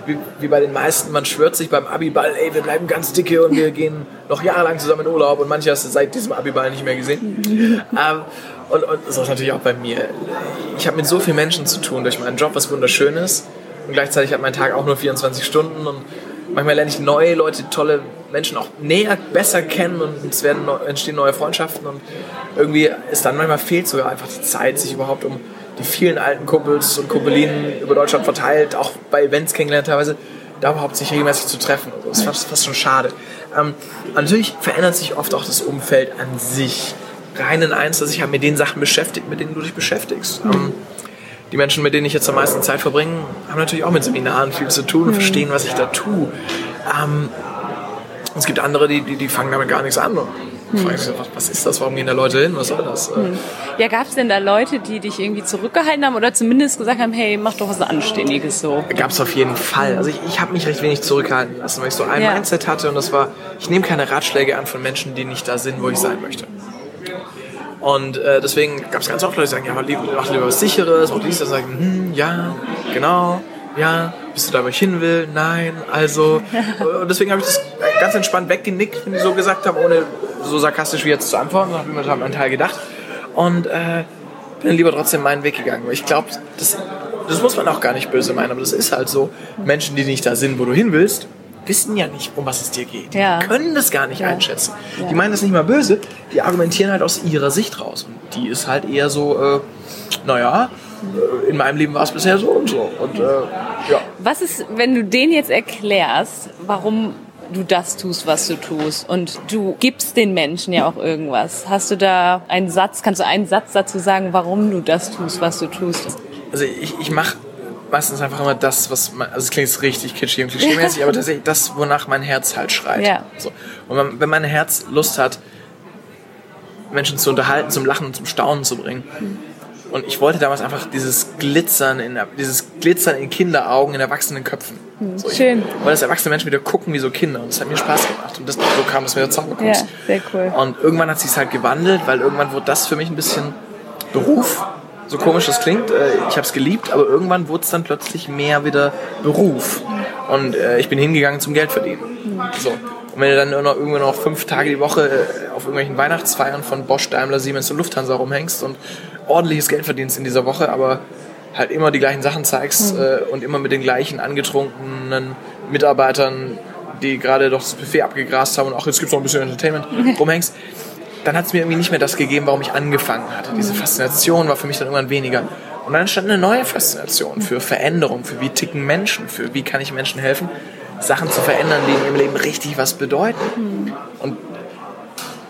wie, wie, bei den meisten. Man schwört sich beim Abiball, ey, wir bleiben ganz dicke und wir gehen noch jahrelang zusammen in Urlaub. Und manche hast du seit diesem Abiball nicht mehr gesehen. ähm, und, und so ist natürlich auch bei mir. Ich habe mit so vielen Menschen zu tun durch meinen Job, was wunderschön ist. Und gleichzeitig hat mein Tag auch nur 24 Stunden. Und manchmal lerne ich neue Leute, tolle Menschen auch näher, besser kennen und es werden, entstehen neue Freundschaften und irgendwie ist dann manchmal fehlt sogar einfach die Zeit, sich überhaupt um die vielen alten Kumpels und Kumpelinen über Deutschland verteilt, auch bei Events kennengelernt teilweise, da überhaupt sich regelmäßig zu treffen. Das ist fast, fast schon schade. Ähm, natürlich verändert sich oft auch das Umfeld an sich. Rein in eins, dass ich halt mit den Sachen beschäftigt, mit denen du dich beschäftigst. Ähm, die Menschen, mit denen ich jetzt am meisten Zeit verbringe, haben natürlich auch mit Seminaren viel zu tun und mhm. verstehen, was ich da tue. Ähm, es gibt andere, die, die, die fangen damit gar nichts an. Hm. Was, was ist das? Warum gehen da Leute hin? Was soll das? Hm. Ja, gab es denn da Leute, die dich irgendwie zurückgehalten haben oder zumindest gesagt haben, hey, mach doch was Anständiges so? Gab es auf jeden Fall. Also ich, ich habe mich recht wenig zurückhalten lassen, weil ich so ein ja. Mindset hatte und das war, ich nehme keine Ratschläge an von Menschen, die nicht da sind, wo ich sein möchte. Und äh, deswegen gab es ganz oft Leute, die sagen, ja, mach lieber, mach lieber was Sicheres, mach dies, dann sagen, hm, ja, genau, ja, bist du da, wo ich hin will? Nein, also. Und deswegen habe ich das ganz entspannt weggenickt, wenn die so gesagt haben, ohne so sarkastisch wie jetzt zu antworten. Da habe ich mir einen Teil gedacht. Und äh, bin lieber trotzdem meinen Weg gegangen. Weil ich glaube, das, das muss man auch gar nicht böse meinen, aber das ist halt so. Menschen, die nicht da sind, wo du hin willst, wissen ja nicht, um was es dir geht. Ja. Die können das gar nicht ja. einschätzen. Ja. Die meinen das nicht mal böse, die argumentieren halt aus ihrer Sicht raus. Und die ist halt eher so, äh, naja, äh, in meinem Leben war es bisher so und so. Und, äh, ja. Was ist, wenn du denen jetzt erklärst, warum du das tust, was du tust und du gibst den Menschen ja auch irgendwas. Hast du da einen Satz, kannst du einen Satz dazu sagen, warum du das tust, was du tust? Also ich, ich mache meistens einfach immer das, was man, also es klingt jetzt richtig kitschig und klischee-mäßig, aber tatsächlich das, wonach mein Herz halt schreit. Ja. So. Und wenn, wenn mein Herz Lust hat, Menschen zu unterhalten, zum Lachen und zum Staunen zu bringen, mhm Und ich wollte damals einfach dieses Glitzern in, dieses Glitzern in Kinderaugen in erwachsenen Köpfen. So, Schön. Wollte, dass erwachsene Menschen wieder gucken wie so Kinder. Und das hat mir Spaß gemacht. Und das, so kam es mir zusammengekommen. Ja, sehr cool. Und irgendwann hat sich halt gewandelt, weil irgendwann wurde das für mich ein bisschen Beruf. So komisch das klingt, äh, ich habe es geliebt, aber irgendwann wurde es dann plötzlich mehr wieder Beruf. Und äh, ich bin hingegangen zum Geld verdienen. So. Und wenn du dann noch, irgendwo noch fünf Tage die Woche äh, auf irgendwelchen Weihnachtsfeiern von Bosch, Daimler, Siemens und Lufthansa rumhängst und ordentliches Geld verdienst in dieser Woche, aber halt immer die gleichen Sachen zeigst äh, und immer mit den gleichen angetrunkenen Mitarbeitern, die gerade doch das Buffet abgegrast haben und auch jetzt gibt es noch ein bisschen Entertainment rumhängst, dann hat es mir irgendwie nicht mehr das gegeben, warum ich angefangen hatte. Diese Faszination war für mich dann irgendwann weniger. Und dann entstand eine neue Faszination für Veränderung, für wie ticken Menschen, für wie kann ich Menschen helfen, Sachen zu verändern, die in ihrem Leben richtig was bedeuten. Und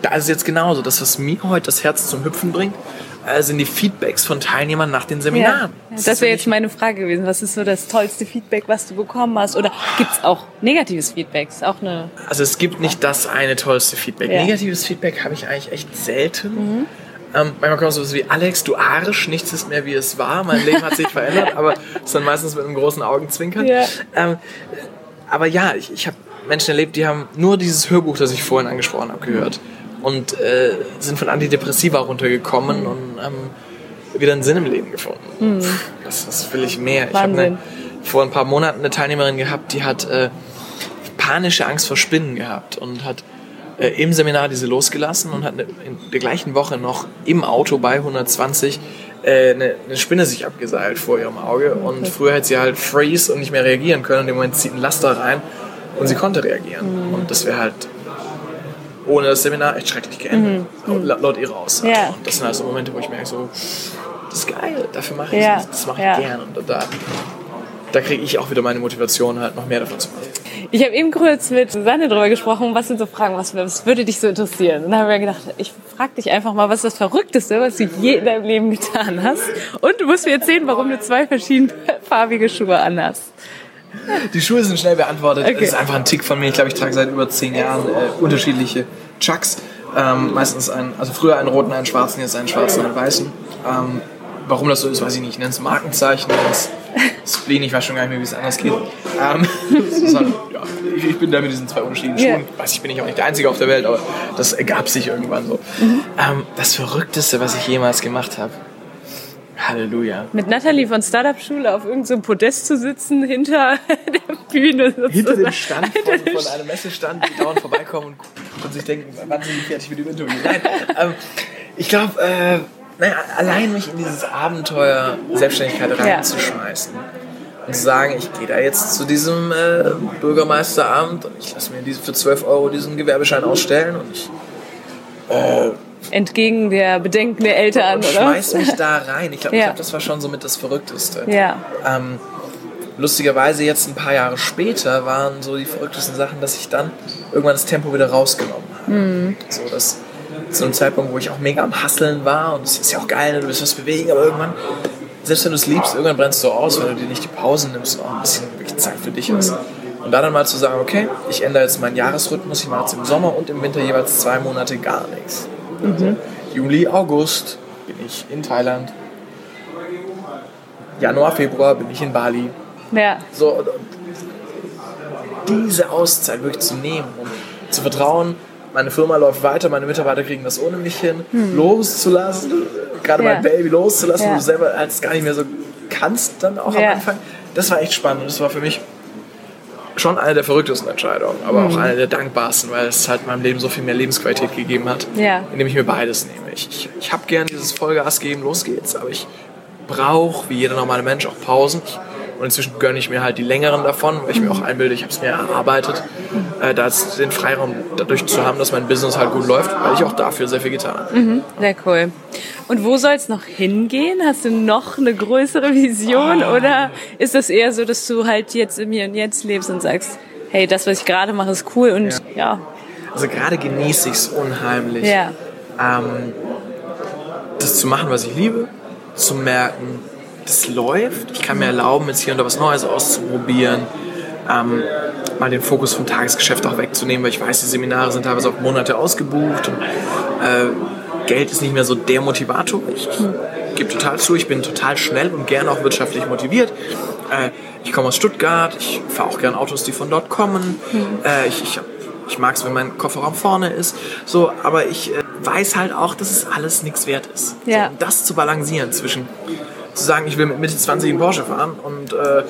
da ist es jetzt genauso. Das, was mir heute das Herz zum Hüpfen bringt, sind die Feedbacks von Teilnehmern nach den Seminaren. Ja, das wäre jetzt meine Frage gewesen. Was ist so das tollste Feedback, was du bekommen hast? Oder gibt es auch negatives Feedback? Ist auch eine Also es gibt nicht das eine tollste Feedback. Ja. Negatives Feedback habe ich eigentlich echt selten. Ähm, manchmal kommt sowas wie Alex, du Arsch, nichts ist mehr wie es war. Mein Leben hat sich verändert, aber das ist dann meistens mit einem großen Augenzwinkern. Ja. Ähm, aber ja, ich, ich habe Menschen erlebt, die haben nur dieses Hörbuch, das ich vorhin angesprochen habe, gehört und äh, sind von Antidepressiva runtergekommen und haben wieder einen Sinn im Leben gefunden. Pff, Das, das will ich mehr. Ich habe Wahnsinn. vor ein paar Monaten eine Teilnehmerin gehabt, die hat äh, panische Angst vor Spinnen gehabt und hat äh, im Seminar diese losgelassen und hat eine, in der gleichen Woche noch im Auto bei 120 äh, eine, eine Spinne sich abgeseilt vor ihrem Auge und früher hätte sie halt freeze und nicht mehr reagieren können und im Moment zieht ein Laster rein und sie konnte reagieren und das wäre halt ohne das Seminar echt schrecklich geendet, laut, laut ihrer Aussage. Ja. Und das sind halt so Momente, wo ich merke so, das ist geil, dafür mache ich Ja. das, das mache ich Ja. gern und da, da kriege ich auch wieder meine Motivation halt noch mehr davon zu machen. Ich habe eben kurz mit Susanne drüber gesprochen, was sind so Fragen, was, was würde dich so interessieren? Und dann haben wir gedacht, ich frage dich einfach mal, was ist das Verrückteste, was du je in deinem Leben getan hast? Und du musst mir erzählen, warum du zwei verschiedenfarbige Schuhe anhast. Die Schuhe sind schnell beantwortet. Okay. Das ist einfach ein Tick von mir. Ich glaube, ich trage seit über zehn Jahren äh, unterschiedliche Chucks. Ähm, meistens einen, also früher einen roten, einen schwarzen, jetzt einen schwarzen, einen weißen. Ähm, warum das so ist, weiß ich nicht. Ich nenne es Markenzeichen, es Spleen. Ich weiß schon gar nicht mehr, wie es anders geht. Ähm, das halt, ja, ich, ich bin da mit diesen zwei unterschiedlichen. Schuhen. Weiß ich, bin ich auch nicht der Einzige auf der Welt, aber das ergab sich irgendwann so. Ähm, das Verrückteste, was ich jemals gemacht habe. Halleluja. Mit Natalie von Startup Schule auf irgendeinem Podest zu sitzen, hinter der Bühne sozusagen. hinter dem Stand von, von einem Messestand, die dauernd vorbeikommen und, und sich denken, wann sind die fertig mit dem Interview? Nein, ähm, ich glaube, äh, naja, allein mich in dieses Abenteuer Selbstständigkeit reinzuschmeißen und zu sagen, ich gehe da jetzt zu diesem äh, Bürgermeisteramt und ich lasse mir diese, für 12 Euro diesen Gewerbeschein ausstellen und ich Entgegen der Bedenken der Eltern, und oder? schmeiß mich da rein. Ich glaube, Ja. glaub, das war schon so mit das Verrückteste. Ja. Ähm, lustigerweise jetzt ein paar Jahre später waren so die verrücktesten Sachen, dass ich dann irgendwann das Tempo wieder rausgenommen habe. So, dass zu einem Zeitpunkt, wo ich auch mega am Hasseln war und es ist ja auch geil, du willst was bewegen, aber irgendwann, selbst wenn du es liebst, irgendwann brennst du aus, weil du dir nicht die Pausen nimmst und auch ein bisschen wirklich Zeit für dich hast. Und da dann mal zu sagen, okay, ich ändere jetzt meinen Jahresrhythmus, ich mache jetzt im Sommer und im Winter jeweils zwei Monate gar nichts. Also Juli, August bin ich in Thailand. Januar, Februar bin ich in Bali. Ja. So, diese Auszeit wirklich zu nehmen und zu vertrauen, meine Firma läuft weiter, meine Mitarbeiter kriegen das ohne mich hin, loszulassen, gerade Hm. Ja. mein Baby loszulassen, Ja. wo du selber als gar nicht mehr so kannst dann auch Ja. am Anfang. Das war echt spannend und das war für mich schon eine der verrücktesten Entscheidungen, aber Hm. auch eine der dankbarsten, weil es halt meinem Leben so viel mehr Lebensqualität gegeben hat, Ja. indem ich mir beides nehme. Ich, ich, ich habe gern dieses Vollgas geben, los geht's, aber ich brauche, wie jeder normale Mensch, auch Pausen. Ich, und inzwischen gönne ich mir halt die längeren davon, weil ich mir auch einbilde, ich habe es mir erarbeitet, äh, da den Freiraum dadurch zu haben, dass mein Business halt gut läuft, weil ich auch dafür sehr viel getan habe. Sehr cool. Und wo soll es noch hingehen? Hast du noch eine größere Vision? Ah. Oder ist das eher so, dass du halt jetzt im Hier und Jetzt lebst und sagst, hey, das, was ich gerade mache, ist cool und ja. Also gerade genieße ich es unheimlich, Ja. ähm, das zu machen, was ich liebe, zu merken, das läuft. Ich kann mir erlauben, jetzt hier und da was Neues auszuprobieren, ähm, mal den Fokus vom Tagesgeschäft auch wegzunehmen, weil ich weiß, die Seminare sind teilweise auch Monate ausgebucht und äh, Geld ist nicht mehr so der Motivator. Ich, gebe total zu, ich bin total schnell und gern auch wirtschaftlich motiviert. Äh, ich komme aus Stuttgart, ich fahre auch gern Autos, die von dort kommen. Mhm. Äh, ich ich, ich mag es, wenn mein Kofferraum vorne ist. So, aber ich äh, weiß halt auch, dass es alles nichts wert ist. Ja. So, um das zu balancieren zwischen zu sagen, ich will mit Mitte 20 einen Porsche fahren und äh,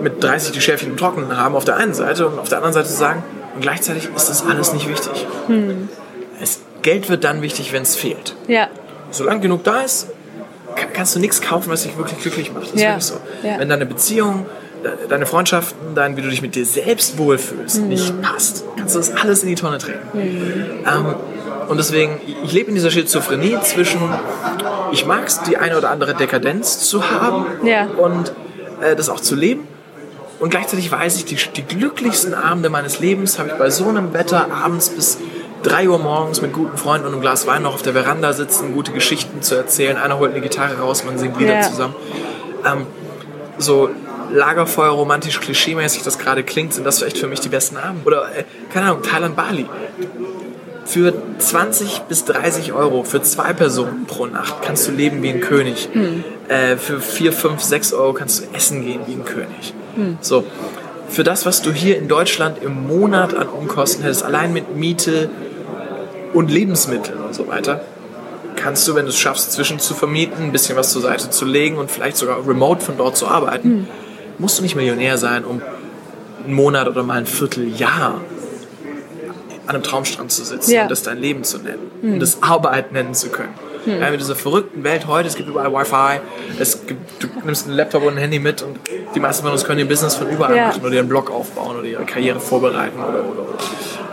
mit 30 die Schäfchen im Trockenen haben auf der einen Seite und auf der anderen Seite zu sagen, und gleichzeitig ist das alles nicht wichtig. Hm. Es, Geld wird dann wichtig, wenn es fehlt. Ja. Solange genug da ist, kannst du nichts kaufen, was dich wirklich glücklich macht. Das ist Ja. wirklich so. Ja. Wenn deine Beziehung, de- deine Freundschaften, dein, wie du dich mit dir selbst wohlfühlst, Mhm. nicht passt, kannst du das alles in die Tonne treten. Ähm, und deswegen, ich lebe in dieser Schizophrenie zwischen, ich mag es, die eine oder andere Dekadenz zu haben Ja. und äh, das auch zu leben. Und gleichzeitig weiß ich, die, die glücklichsten Abende meines Lebens habe ich bei so einem Wetter abends bis 3 Uhr morgens mit guten Freunden und einem Glas Wein noch auf der Veranda sitzen, gute Geschichten zu erzählen. Einer holt eine Gitarre raus, man singt Lieder Ja. zusammen. Ähm, so Lagerfeuer, romantisch, klischeemäßig das gerade klingt, sind das vielleicht für mich die besten Abende. Oder, äh, keine Ahnung, Thailand, Bali. Für 20 bis 30 Euro für zwei Personen pro Nacht kannst du leben wie ein König. Äh, für 4, 5, 6 Euro kannst du essen gehen wie ein König. So. Für das, was du hier in Deutschland im Monat an Unkosten hättest, allein mit Miete und Lebensmitteln und so weiter, kannst du, wenn du es schaffst, zwischen zu vermieten, ein bisschen was zur Seite zu legen und vielleicht sogar remote von dort zu arbeiten, musst du nicht Millionär sein, um einen Monat oder mal ein Vierteljahr an einem Traumstrand zu sitzen Ja. und das dein Leben zu nennen und das Arbeit nennen zu können. Ja, mit dieser verrückten Welt heute, es gibt überall Wi-Fi, es gibt, du nimmst einen Laptop und ein Handy mit und die meisten von uns können ihr Business von überall Ja. machen oder ihren Blog aufbauen oder ihre Karriere vorbereiten oder, oder,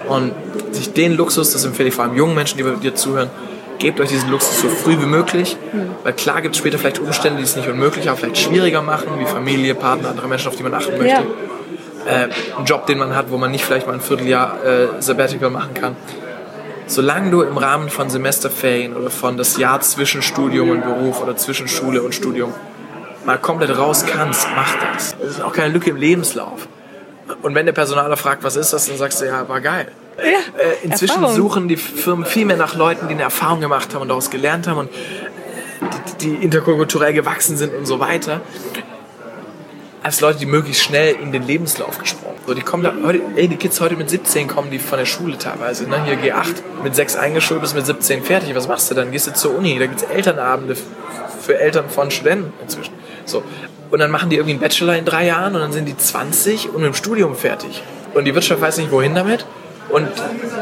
oder. Und sich den Luxus, das empfehle ich vor allem jungen Menschen, die bei dir zuhören, gebt euch diesen Luxus so früh wie möglich, weil klar gibt es später vielleicht Umstände, die es nicht unmöglich, aber vielleicht schwieriger machen, wie Familie, Partner, andere Menschen, auf die man achten möchte. Ja. Äh, Job, den man hat, wo man nicht vielleicht mal ein Vierteljahr äh, Sabbatical machen kann. Solange du im Rahmen von Semesterferien oder von das Jahr zwischen Studium und Beruf oder zwischen Schule und Studium mal komplett raus kannst, mach das. Das ist auch keine Lücke im Lebenslauf. Und wenn der Personaler fragt, was ist das, dann sagst du, ja, war geil. Ja, Äh, inzwischen Erfahrung. suchen die Firmen viel mehr nach Leuten, die eine Erfahrung gemacht haben und daraus gelernt haben und die, die interkulturell gewachsen sind und so weiter, als Leute, die möglichst schnell in den Lebenslauf gesprungen. So, die kommen da, heute, ey, die Kids heute mit 17 kommen die von der Schule teilweise. Ne? Hier G8, mit 6 eingeschult, bist mit 17 fertig. Was machst du dann? Gehst du zur Uni, da gibt's Elternabende f- für Eltern von Studenten inzwischen. So. Und dann machen die irgendwie einen Bachelor in drei Jahren und dann sind die 20 und mit dem Studium fertig. Und die Wirtschaft weiß nicht, wohin damit. Und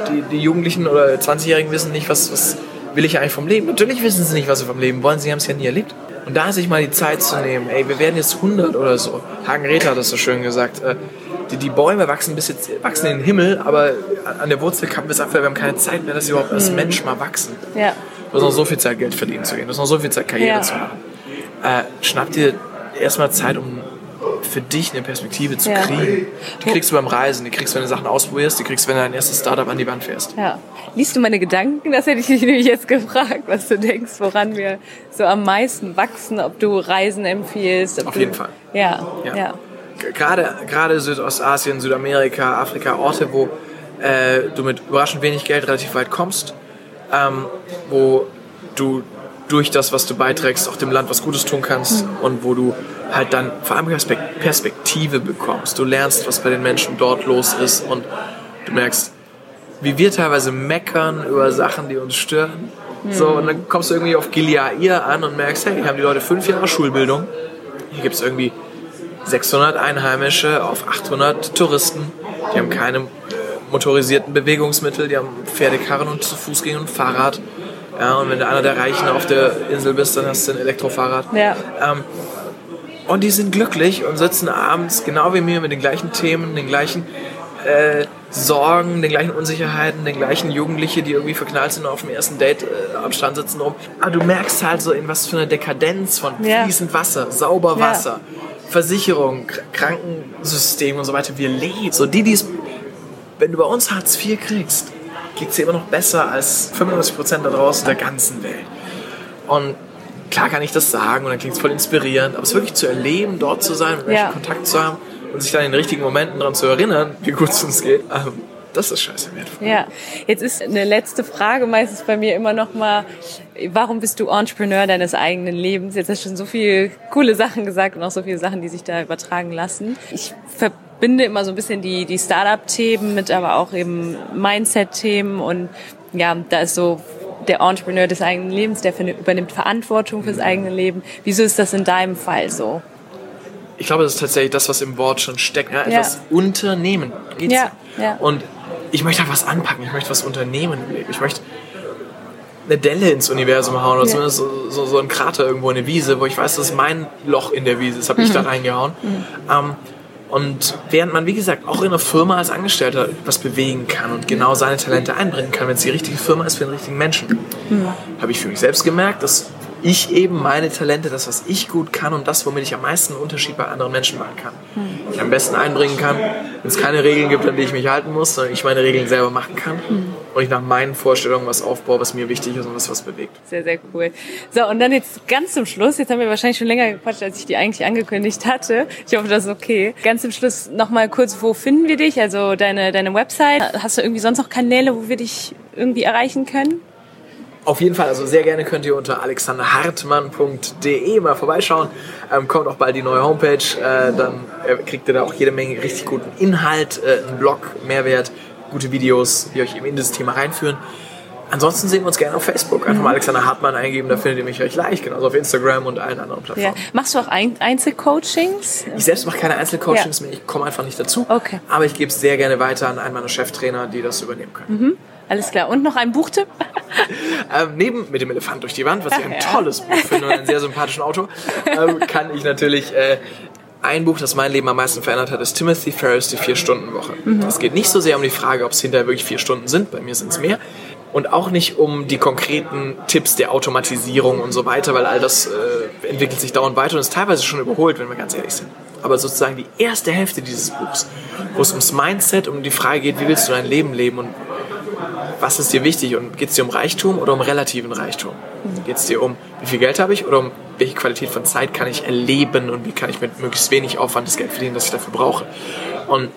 die, die Jugendlichen oder 20-Jährigen wissen nicht, was, was will ich eigentlich vom Leben. Natürlich wissen sie nicht, was sie vom Leben wollen, sie haben es ja nie erlebt. Und da sich mal die Zeit zu nehmen, ey, wir werden jetzt 100 oder so. Hagen Räther hat das so schön gesagt. Äh, die, die Bäume wachsen bis jetzt wachsen in den Himmel, aber an der Wurzel kappen bis Apfel. Wir haben keine Zeit mehr, dass sie überhaupt als Mensch mal wachsen. Ja. Du hast noch so viel Zeit, Geld verdienen zu gehen. Du hast noch so viel Zeit, Karriere Ja. zu machen. Äh, schnapp dir erstmal Zeit, um für dich eine Perspektive zu Ja. kriegen. Die kriegst du beim Reisen, die kriegst du, wenn du Sachen ausprobierst, die kriegst du, wenn du dein erstes Startup an die Wand fährst. Ja. Liest du meine Gedanken? Das hätte ich dich nämlich jetzt gefragt, was du denkst, woran wir so am meisten wachsen, ob du Reisen empfiehlst. Ob Auf du, jeden Fall. Ja, ja. Ja. Gerade, gerade Südostasien, Südamerika, Afrika, Orte, wo äh, du mit überraschend wenig Geld relativ weit kommst, ähm, wo du durch das, was du beiträgst, auch dem Land was Gutes tun kannst und wo du halt dann vor allem Perspek- Perspektive bekommst. Du lernst, was bei den Menschen dort los ist und du merkst, wie wir teilweise meckern über Sachen, die uns stören. So, und dann kommst du irgendwie auf Gileair an und merkst, hey, hier haben die Leute fünf Jahre Schulbildung. Hier gibt es irgendwie 600 Einheimische auf 800 Touristen. Die haben keine äh, motorisierten Bewegungsmittel, die haben Pferdekarren und zu Fuß gehen und Fahrrad. Ja, und wenn du einer der Reichen auf der Insel bist, dann hast du ein Elektrofahrrad. Ja. Ähm, und die sind glücklich und sitzen abends genau wie mir mit den gleichen Themen, den gleichen äh, Sorgen, den gleichen Unsicherheiten, den gleichen Jugendliche, die irgendwie verknallt sind und auf dem ersten Date äh, am Strand sitzen rum. Aber du merkst halt so in was für einer Dekadenz von Ja. fließend Wasser, sauber Ja. Wasser, Versicherung, Kr- Krankensystem und so weiter. Wir leben. So die, die es, wenn du bei uns Hartz IV kriegst, kriegst du immer noch besser als 95% da draußen der ganzen Welt. Und klar kann ich das sagen und dann klingt es voll inspirierend, aber es wirklich zu erleben, dort zu sein, mit Menschen Ja. Kontakt zu haben und sich dann in den richtigen Momenten daran zu erinnern, wie gut es uns geht, ähm, Das ist scheiße wertvoll. Ja, jetzt ist eine letzte Frage meistens bei mir immer noch mal, warum bist du Entrepreneur deines eigenen Lebens? Jetzt hast du schon so viele coole Sachen gesagt und auch so viele Sachen, die sich da übertragen lassen. Ich verbinde immer so ein bisschen die, die Startup-Themen mit aber auch eben Mindset-Themen und ja, da ist so der Entrepreneur des eigenen Lebens, der übernimmt Verantwortung fürs eigene Leben. Wieso ist das in deinem Fall so? Ich glaube, das ist tatsächlich das, was im Wort schon steckt. Ne? Etwas ja. Unternehmen. Geht's ja, ja. Und ich möchte halt was anpacken, ich möchte was unternehmen. Ich möchte eine Delle ins Universum hauen oder ja. zumindest so, so, so ein Krater irgendwo in der Wiese, wo ich weiß, das ist mein Loch in der Wiese, das habe mhm. ich da reingehauen. Mhm. Ähm, und während man, wie gesagt, auch in einer Firma als Angestellter was bewegen kann und genau seine Talente einbringen kann, wenn es die richtige Firma ist für den richtigen Menschen, mhm. habe ich für mich selbst gemerkt, dass ich eben meine Talente, das, was ich gut kann und das, womit ich am meisten einen Unterschied bei anderen Menschen machen kann, mhm. ich am besten einbringen kann, wenn es keine Regeln gibt, an die ich mich halten muss, sondern ich meine Regeln selber machen kann mhm. und ich nach meinen Vorstellungen was aufbaue, was mir wichtig ist und was was bewegt. Sehr, sehr cool. So, und dann jetzt ganz zum Schluss, jetzt haben wir wahrscheinlich schon länger gequatscht, als ich die eigentlich angekündigt hatte. Ich hoffe, das ist okay. Ganz zum Schluss nochmal kurz, wo finden wir dich? Also deine, deine Website. Hast du irgendwie sonst noch Kanäle, wo wir dich irgendwie erreichen können? Auf jeden Fall, also sehr gerne könnt ihr unter alexanderhartmann.de mal vorbeischauen. Ähm, kommt auch bald die neue Homepage, äh, dann äh, kriegt ihr da auch jede Menge richtig guten Inhalt, äh, einen Blog, Mehrwert, gute Videos, die euch eben in das Thema reinführen. Ansonsten sehen wir uns gerne auf Facebook. Einfach mal Alexander Hartmann eingeben, da findet ihr mich recht leicht. Genauso auf Instagram und allen anderen Plattformen. Ja. Machst du auch Einzelcoachings? Ich selbst mache keine Einzelcoachings ja. mehr. Ich komme einfach nicht dazu. Okay. Aber ich gebe es sehr gerne weiter an einen meiner Cheftrainer, die das übernehmen können. Mhm. Alles klar. Und noch ein Buchtipp? ähm, neben mit dem Elefant durch die Wand, was ich ein ja. tolles Buch finde und einen sehr sympathischen Autor, ähm, kann ich natürlich äh, ein Buch, das mein Leben am meisten verändert hat, ist Timothy Ferris, die Vier-Stunden-Woche. Mhm. Es geht nicht so sehr um die Frage, ob es hinterher wirklich vier Stunden sind, bei mir sind es mehr, und auch nicht um die konkreten Tipps der Automatisierung und so weiter, weil all das äh, entwickelt sich dauernd weiter und ist teilweise schon überholt, wenn wir ganz ehrlich sind. Aber sozusagen die erste Hälfte dieses Buchs, wo es ums Mindset, um die Frage geht, wie willst du dein Leben leben und was ist dir wichtig und geht es dir um Reichtum oder um relativen Reichtum? Geht es dir um, wie viel Geld habe ich oder um welche Qualität von Zeit kann ich erleben und wie kann ich mit möglichst wenig Aufwand das Geld verdienen, das ich dafür brauche? Und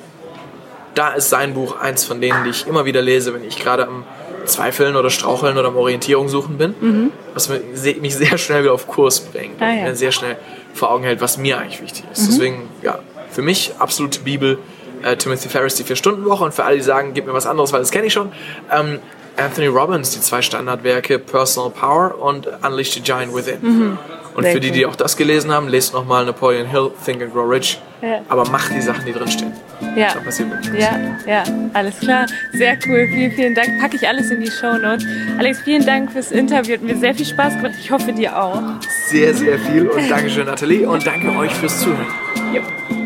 da ist sein Buch eins von denen, die ich immer wieder lese, wenn ich gerade am Zweifeln oder Straucheln oder am Orientierung suchen bin, mhm. was mich sehr schnell wieder auf Kurs bringt ah, ja. und sehr schnell vor Augen hält, was mir eigentlich wichtig ist. Mhm. Deswegen, ja, für mich absolute Bibel äh, Timothy Ferris die Vier-Stunden-Woche und für alle, die sagen, gib mir was anderes, weil das kenne ich schon, ähm, Anthony Robbins, die zwei Standardwerke Personal Power und Unleash the Giant Within. Mhm. Und Sehr für die, die auch das gelesen haben, lest nochmal Napoleon Hill, Think and Grow Rich. Ja. Aber macht die Sachen, die drinstehen. Ja. Was. Ja, ja, alles klar. Sehr cool. Vielen, vielen Dank. Packe ich alles in die Show Notes. Alex, vielen Dank fürs Interview. Hat mir sehr viel Spaß gemacht. Ich hoffe, dir auch. Sehr, sehr viel. Und Dankeschön, Nathalie. Und danke euch fürs Zuhören. Yep.